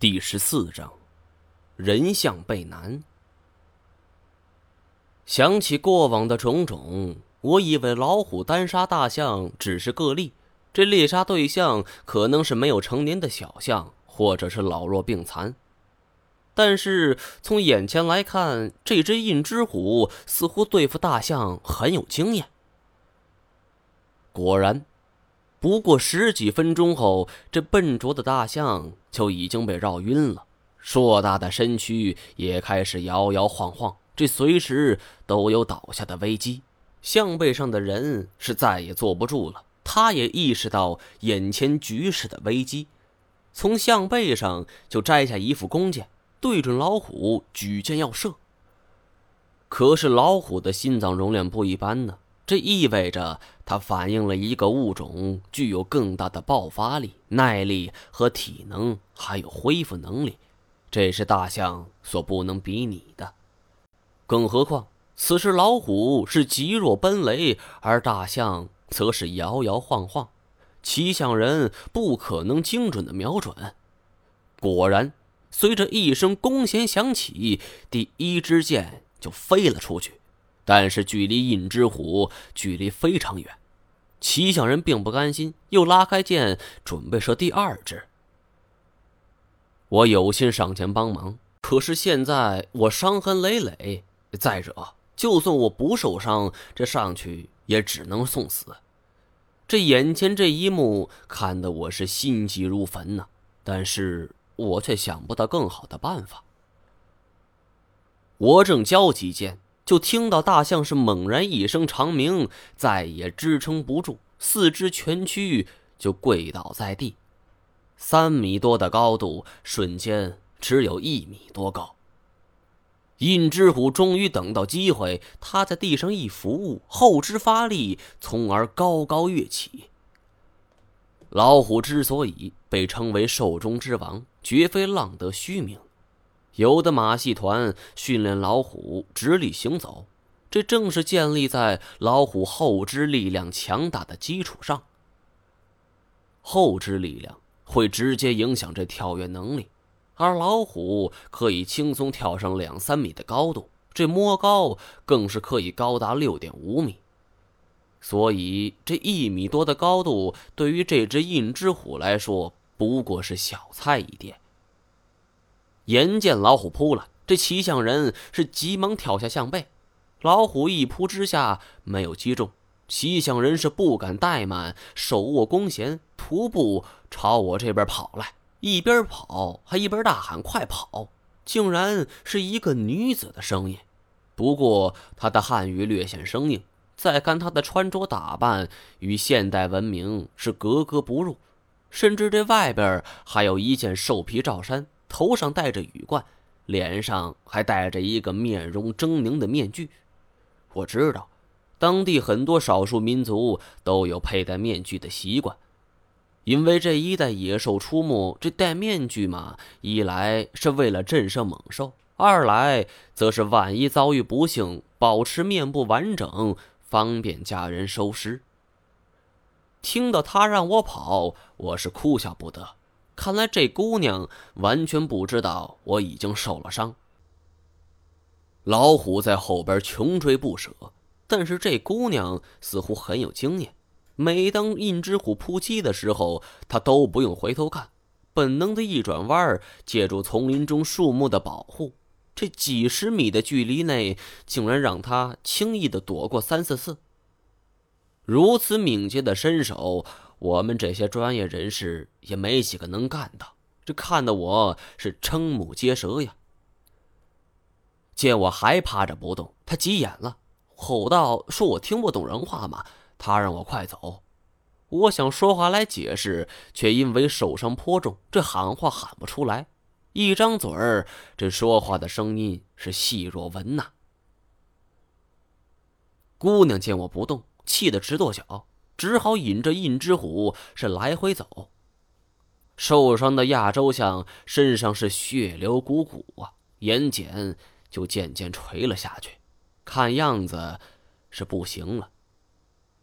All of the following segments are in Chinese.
第十四章，人像背难。想起过往的种种，我以为老虎单杀大象只是个例，这猎杀对象可能是没有成年的小象，或者是老弱病残。但是从眼前来看，这只印之虎似乎对付大象很有经验。果然。不过十几分钟后，这笨拙的大象就已经被绕晕了，硕大的身躯也开始摇摇晃晃，这随时都有倒下的危机。象背上的人是再也坐不住了，他也意识到眼前局势的危机，从象背上就摘下一副弓箭，对准老虎举箭要射。可是老虎的心脏容量不一般呢。这意味着它反映了一个物种具有更大的爆发力、耐力和体能，还有恢复能力，这是大象所不能比拟的。更何况，此时老虎是极若奔雷，而大象则是摇摇晃晃，骑象人不可能精准的瞄准。果然，随着一声弓弦响起，第一支箭就飞了出去。但是距离印之虎距离非常远，骑象人并不甘心，又拉开箭准备射第二支。我有心上前帮忙，可是现在我伤痕累累，再者，就算我不受伤，这上去也只能送死。这眼前这一幕看得我是心急如焚呐，但是我却想不到更好的办法。我正焦急间。就听到大象是猛然一声长鸣，再也支撑不住，四肢蜷曲就跪倒在地。三米多的高度，瞬间只有一米多高。印之虎终于等到机会，他在地上一伏，后肢发力，从而高高跃起。老虎之所以被称为兽中之王，绝非浪得虚名。有的马戏团训练老虎直立行走，这正是建立在老虎后肢力量强大的基础上。后肢力量会直接影响这跳跃能力，而老虎可以轻松跳上两三米的高度，这摸高更是可以高达六点五米。所以这一米多的高度对于这只印之虎来说不过是小菜一碟。眼见老虎扑了，这骑象人是急忙跳下象背，老虎一扑之下没有击中，骑象人是不敢怠慢，手握弓弦，徒步朝我这边跑来，一边跑还一边大喊：“快跑！”竟然是一个女子的声音，不过她的汉语略显生硬，再看她的穿着打扮，与现代文明是格格不入，甚至这外边还有一件兽皮罩衫。头上戴着羽冠，脸上还戴着一个面容狰狞的面具。我知道，当地很多少数民族都有佩戴面具的习惯，因为这一带野兽出没，这戴面具嘛，一来是为了震慑猛兽，二来则是万一遭遇不幸，保持面部完整，方便家人收尸。听到他让我跑，我是哭笑不得。看来这姑娘完全不知道我已经受了伤。老虎在后边穷追不舍，但是这姑娘似乎很有经验。每当印之虎扑击的时候，她都不用回头看，本能的一转弯，借助丛林中树木的保护，这几十米的距离内，竟然让她轻易的躲过三四次。如此敏捷的身手。我们这些专业人士也没几个能干的，这看得我是瞠目结舌呀。见我还趴着不动，他急眼了，吼道：“说我听不懂人话吗？”他让我快走。我想说话来解释，却因为受伤颇重，这喊话喊不出来。一张嘴儿，这说话的声音是细若蚊呐。姑娘见我不动，气得直跺脚。只好引着印之虎是来回走。受伤的亚洲象身上是血流汩汩啊，眼睑就渐渐垂了下去，看样子是不行了。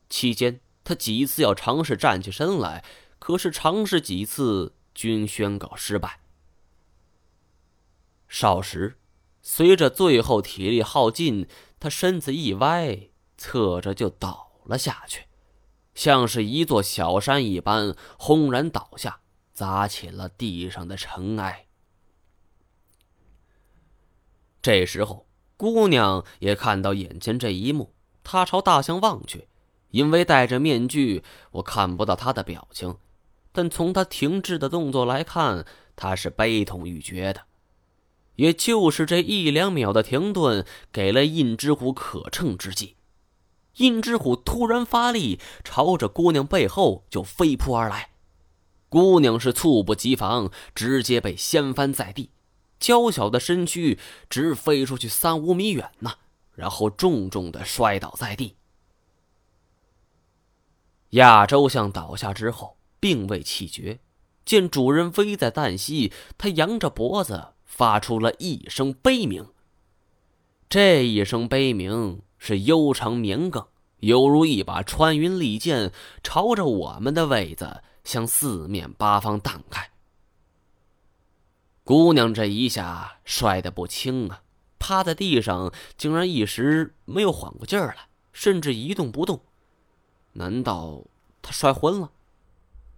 期间，他几次要尝试站起身来，可是尝试几次均宣告失败。少时，随着最后体力耗尽，他身子一歪，侧着就倒了下去，像是一座小山一般轰然倒下，砸起了地上的尘埃。这时候，姑娘也看到眼前这一幕，她朝大象望去，因为戴着面具，我看不到她的表情，但从她停滞的动作来看，她是悲痛欲绝的。也就是这一两秒的停顿，给了印之虎可乘之机。印之虎突然发力，朝着姑娘背后就飞扑而来。姑娘是猝不及防，直接被掀翻在地，娇小的身躯直飞出去三五米远呢，然后重重的摔倒在地。亚洲象倒下之后，并未气绝，见主人危在旦夕，他扬着脖子。发出了一声悲鸣。这一声悲鸣是悠长绵亘，犹如一把穿云利剑，朝着我们的位子向四面八方荡开。姑娘这一下摔得不轻啊，趴在地上，竟然一时没有缓过劲儿来，甚至一动不动。难道她摔昏了？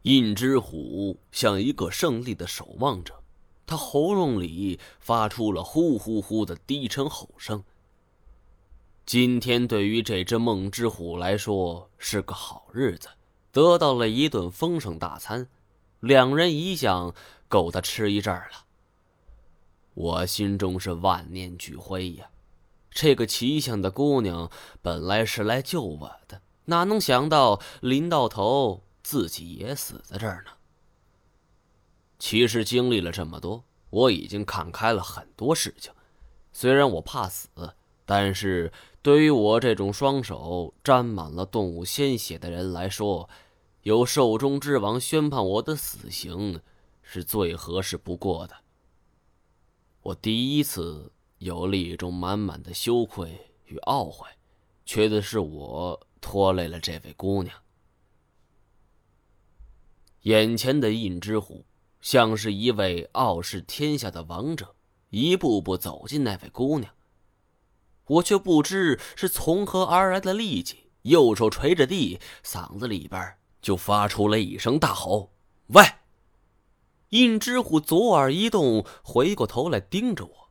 印之虎像一个胜利的守望者。他喉咙里发出了呼呼呼的低沉吼声。今天对于这只梦之虎来说是个好日子，得到了一顿丰盛大餐，两人一向够他吃一阵儿了。我心中是万念俱灰呀！这个奇相的姑娘本来是来救我的，哪能想到临到头自己也死在这儿呢？其实经历了这么多，我已经看开了很多事情。虽然我怕死，但是对于我这种双手沾满了动物鲜血的人来说，由兽中之王宣判我的死刑是最合适不过的。我第一次有了一种满满的羞愧与懊悔，觉得是我拖累了这位姑娘。眼前的印之虎。像是一位傲视天下的王者，一步步走近那位姑娘。我却不知是从何而来的力气，右手捶着地，嗓子里边就发出了一声大吼：“喂！”印之虎左耳一动，回过头来盯着我。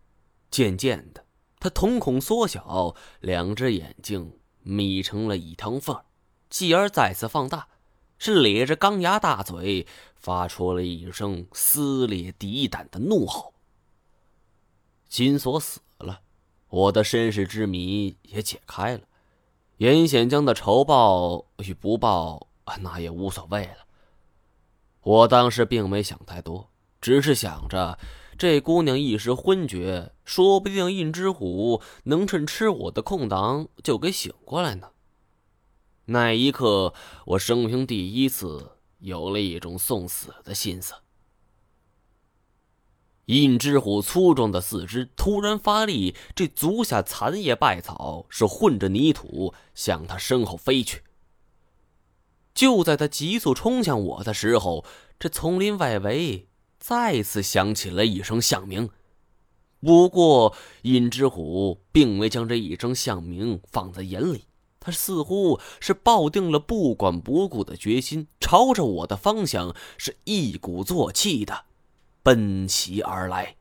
渐渐的，他瞳孔缩小，两只眼睛眯成了一条缝，继而再次放大。是咧着钢牙大嘴，发出了一声撕裂敌胆的怒吼。金锁死，我的身世之谜也解开了。严显江的仇报与不报，那也无所谓了。我当时并没想太多，只是想着这姑娘一时昏厥，说不定印之虎能趁吃我的空档就给醒过来呢。那一刻，我生平第一次有了一种送死的心思。印之虎粗壮的四肢突然发力，这足下残叶败草是混着泥土向他身后飞去。就在他急速冲向我的时候，这丛林外围再次响起了一声响鸣。不过，印之虎并未将这一声响鸣放在眼里。他似乎是抱定了不管不顾的决心，朝着我的方向是一鼓作气的奔袭而来。